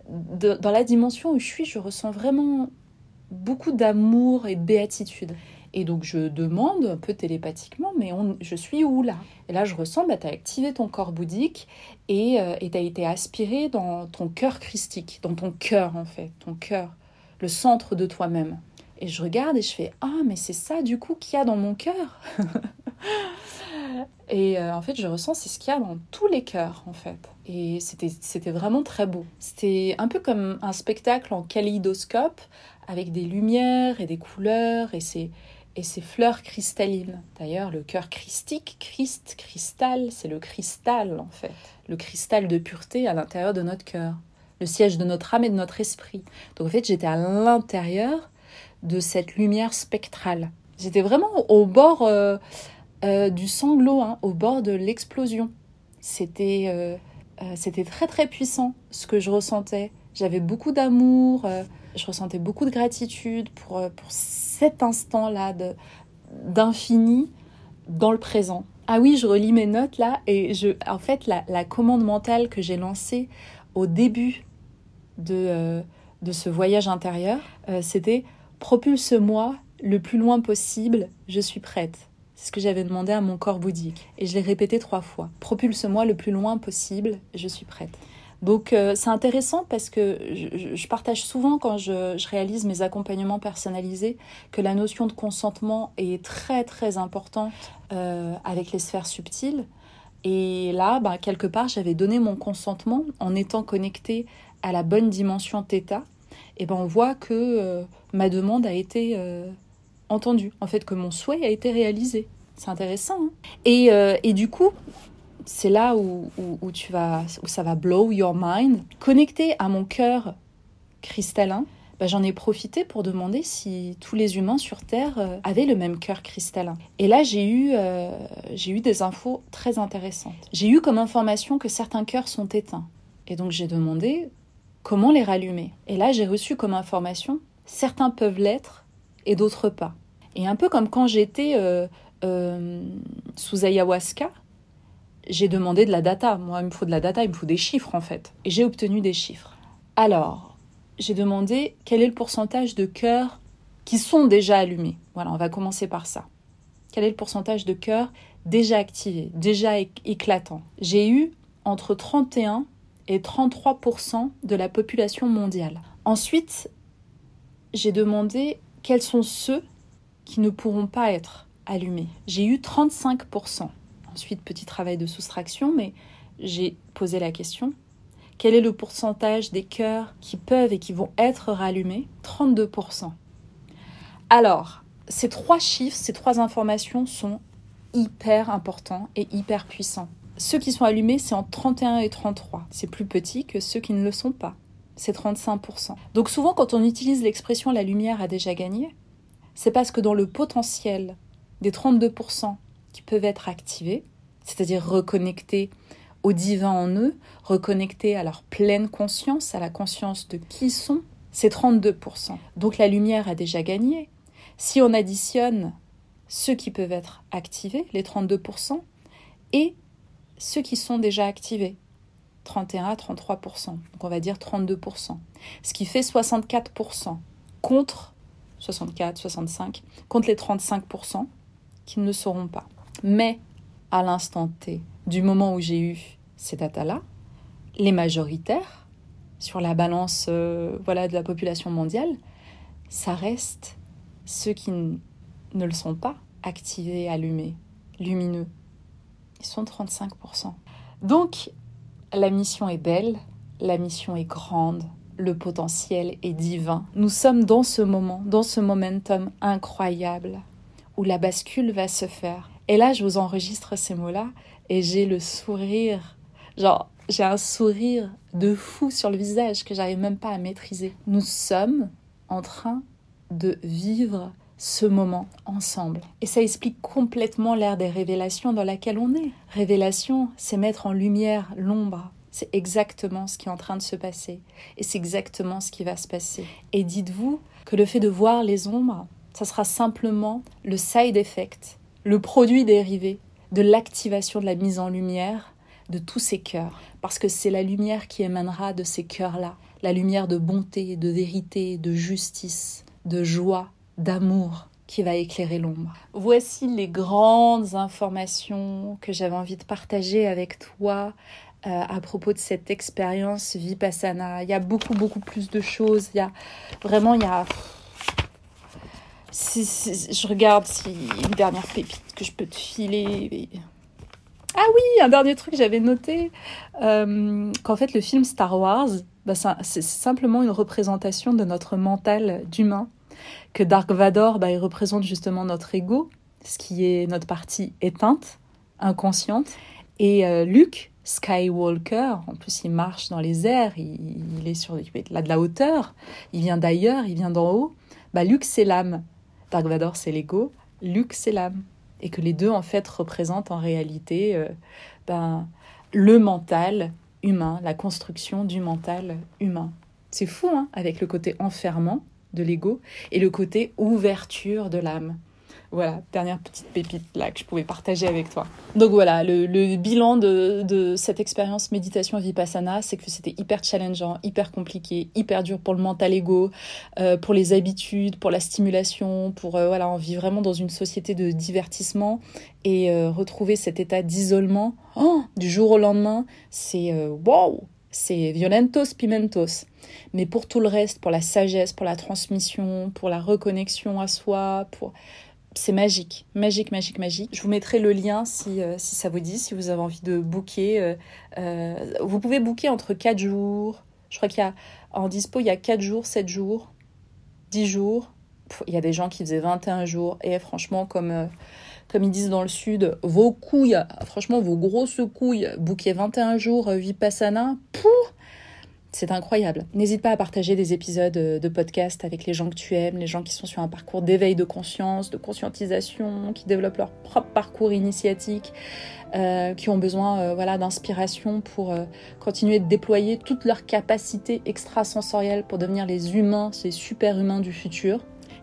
C: dans la dimension où je suis, je ressens vraiment beaucoup d'amour et de béatitude. Et donc je demande un peu télépathiquement, mais je suis où là? Et là je ressens, bah, tu as activé ton corps bouddhique et euh, tu as été aspiré dans ton cœur christique, dans ton cœur en fait, ton cœur, le centre de toi-même. Et je regarde et je fais, ah mais c'est ça du coup qu'il y a dans mon cœur [laughs] Et euh, en fait, je ressens, c'est ce qu'il y a dans tous les cœurs, en fait. Et c'était vraiment très beau. C'était un peu comme un spectacle en kaléidoscope, avec des lumières et des couleurs et ces, et ces fleurs cristallines. D'ailleurs, le cœur christique, Christ, cristal, c'est le cristal en fait, le cristal de pureté à l'intérieur de notre cœur, le siège de notre âme et de notre esprit. Donc en fait, j'étais à l'intérieur de cette lumière spectrale. J'étais vraiment au bord euh, euh, du sanglot, hein, au bord de l'explosion. C'était euh, c'était très très puissant ce que je ressentais. J'avais beaucoup d'amour, je ressentais beaucoup de gratitude pour, pour cet instant-là d'infini dans le présent. Ah oui, je relis mes notes là et je, en fait, la, commande mentale que j'ai lancée au début de, de ce voyage intérieur, c'était propulse-moi le plus loin possible, je suis prête. C'est ce que j'avais demandé à mon corps bouddhique. Et je l'ai répété trois fois. Propulse-moi le plus loin possible, je suis prête. Donc euh, c'est intéressant parce que je, partage souvent quand je, réalise mes accompagnements personnalisés que la notion de consentement est très très importante euh, avec les sphères subtiles. Et là, bah, quelque part, j'avais donné mon consentement en étant connecté à la bonne dimension θ. Et ben on voit que euh, ma demande a été entendu, en fait, que mon souhait a été réalisé. C'est intéressant. Hein. et, euh, et, du coup, c'est là où, où, tu vas, où ça va blow your mind. Connecté à mon cœur cristallin, bah, j'en ai profité pour demander si tous les humains sur Terre euh, avaient le même cœur cristallin. Et là, j'ai eu, euh, j'ai eu des infos très intéressantes. J'ai eu comme information que certains cœurs sont éteints. Et donc, j'ai demandé comment les rallumer. Et là, j'ai reçu comme information certains peuvent l'être et d'autres pas. Et un peu comme quand j'étais euh, euh, sous ayahuasca, j'ai demandé de la data. Moi, il me faut de la data, il me faut des chiffres en fait. Et j'ai obtenu des chiffres. Alors, j'ai demandé quel est le pourcentage de cœurs qui sont déjà allumés. Voilà, on va commencer par ça. Quel est le pourcentage de cœurs déjà activés, déjà éclatants? J'ai eu entre 31 et 33 de la population mondiale. Ensuite, j'ai demandé quels sont ceux qui ne pourront pas être allumés J'ai eu 35%. Ensuite, petit travail de soustraction, mais j'ai posé la question. Quel est le pourcentage des cœurs qui peuvent et qui vont être rallumés? 32%. Alors, ces trois chiffres, ces trois informations sont hyper importants et hyper puissants. Ceux qui sont allumés, c'est en 31 et 33. C'est plus petit que ceux qui ne le sont pas c'est 35%. Donc souvent quand on utilise l'expression la lumière a déjà gagné, c'est parce que dans le potentiel des 32% qui peuvent être activés, c'est-à-dire reconnectés au divin en eux, reconnectés à leur pleine conscience, à la conscience de qui sont, c'est 32%. Donc la lumière a déjà gagné. Si on additionne ceux qui peuvent être activés, les 32%, et ceux qui sont déjà activés, 31 à 33%. Donc on va dire 32%. Ce qui fait 64% contre 64, 65, contre les 35% qui ne seront pas. Mais à l'instant T, du moment où j'ai eu ces datas-là, les majoritaires, sur la balance euh, voilà, de la population mondiale, ça reste ceux qui ne le sont pas, activés, allumés, lumineux. Ils sont 35%. Donc, la mission est belle, la mission est grande, le potentiel est divin. Nous sommes dans ce moment, dans ce momentum incroyable où la bascule va se faire. Et là, je vous enregistre ces mots-là et j'ai le sourire, genre, j'ai un sourire de fou sur le visage que j'arrive même pas à maîtriser. Nous sommes en train de vivre ce moment ensemble. Et ça explique complètement l'ère des révélations dans laquelle on est. Révélation, c'est mettre en lumière l'ombre. C'est exactement ce qui est en train de se passer. Et c'est exactement ce qui va se passer. Et dites-vous que le fait de voir les ombres, ça sera simplement le side effect, le produit dérivé de l'activation de la mise en lumière de tous ces cœurs. Parce que c'est la lumière qui émanera de ces cœurs-là. La lumière de bonté, de vérité, de justice, de joie, d'amour qui va éclairer l'ombre. Voici les grandes informations que j'avais envie de partager avec toi euh, à propos de cette expérience Vipassana. Il y a beaucoup, beaucoup plus de choses. Il y a vraiment, il y a... je regarde si une dernière pépite que je peux te filer. Ah oui, un dernier truc, j'avais noté euh, qu'en fait le film Star Wars bah, c'est simplement une représentation de notre mental d'humain. Que Dark Vador, bah, il représente justement notre ego, ce qui est notre partie éteinte, inconsciente. Et euh, Luke, Skywalker, en plus il marche dans les airs, il, est sur là de la hauteur, il vient d'ailleurs, il vient d'en haut. Bah, Luke c'est l'âme, Dark Vador c'est l'ego, Luke c'est l'âme. Et que les deux en fait représentent en réalité euh, ben, le mental humain, la construction du mental humain. C'est fou, hein, avec le côté enfermant de l'ego et le côté ouverture de l'âme. Voilà, dernière petite pépite là que je pouvais partager avec toi. Donc voilà, le, bilan de, cette expérience méditation vipassana, c'est que c'était hyper challengeant, hyper compliqué, hyper dur pour le mental ego, euh, pour les habitudes, pour la stimulation, pour euh, voilà, on vit vraiment dans une société de divertissement et euh, retrouver cet état d'isolement oh, du jour au lendemain, c'est wow, c'est violentos pimentos. Mais pour tout le reste, pour la sagesse, pour la transmission, pour la reconnexion à soi, pour c'est magique, magique, magique, magique. Je vous mettrai le lien si, euh, si ça vous dit, si vous avez envie de booker. Euh, euh, vous pouvez booker entre 4 jours. Je crois qu'il y a en dispo, il y a 4 jours, 7 jours, 10 jours. Il y a des gens qui faisaient 21 jours. Et franchement, comme, comme ils disent dans le sud, vos couilles, franchement, vos grosses couilles, booker 21 jours Vipassana, pour c'est incroyable. N'hésite pas à partager des épisodes euh, de podcast avec les gens que tu aimes, les gens qui sont sur un parcours d'éveil de conscience, de conscientisation, qui développent leur propre parcours initiatique, euh, qui ont besoin euh, voilà, d'inspiration pour continuer de déployer toutes leurs capacités extrasensorielles pour devenir les humains, ces super humains du futur.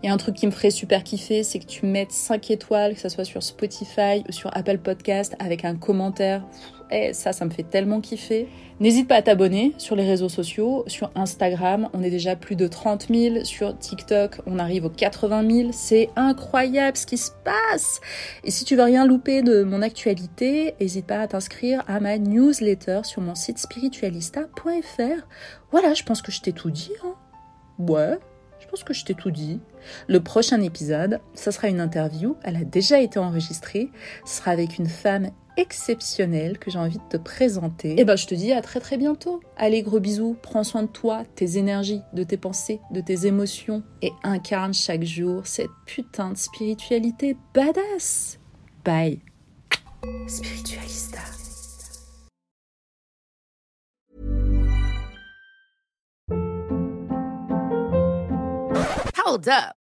C: A un truc qui me ferait super kiffer, c'est que tu mettes 5 étoiles, que ce soit sur Spotify ou sur Apple Podcast, avec un commentaire. Et eh, ça, ça me fait tellement kiffer. N'hésite pas à t'abonner sur les réseaux sociaux. Sur Instagram, on est déjà plus de 30 000. Sur TikTok, on arrive aux 80 000. C'est incroyable ce qui se passe. Et si tu veux rien louper de mon actualité, n'hésite pas à t'inscrire à ma newsletter sur mon site spiritualista.fr. Voilà, je pense que je t'ai tout dit. Hein. Ouais, je pense que je t'ai tout dit. Le prochain épisode, ça sera une interview. Elle a déjà été enregistrée. Ce sera avec une femme exceptionnelle que j'ai envie de te présenter. Et eh ben je te dis à très très bientôt. Allez gros bisous, prends soin de toi, tes énergies, de tes pensées, de tes émotions et incarne chaque jour cette putain de spiritualité badass. Bye. Spiritualista.
D: Hold up.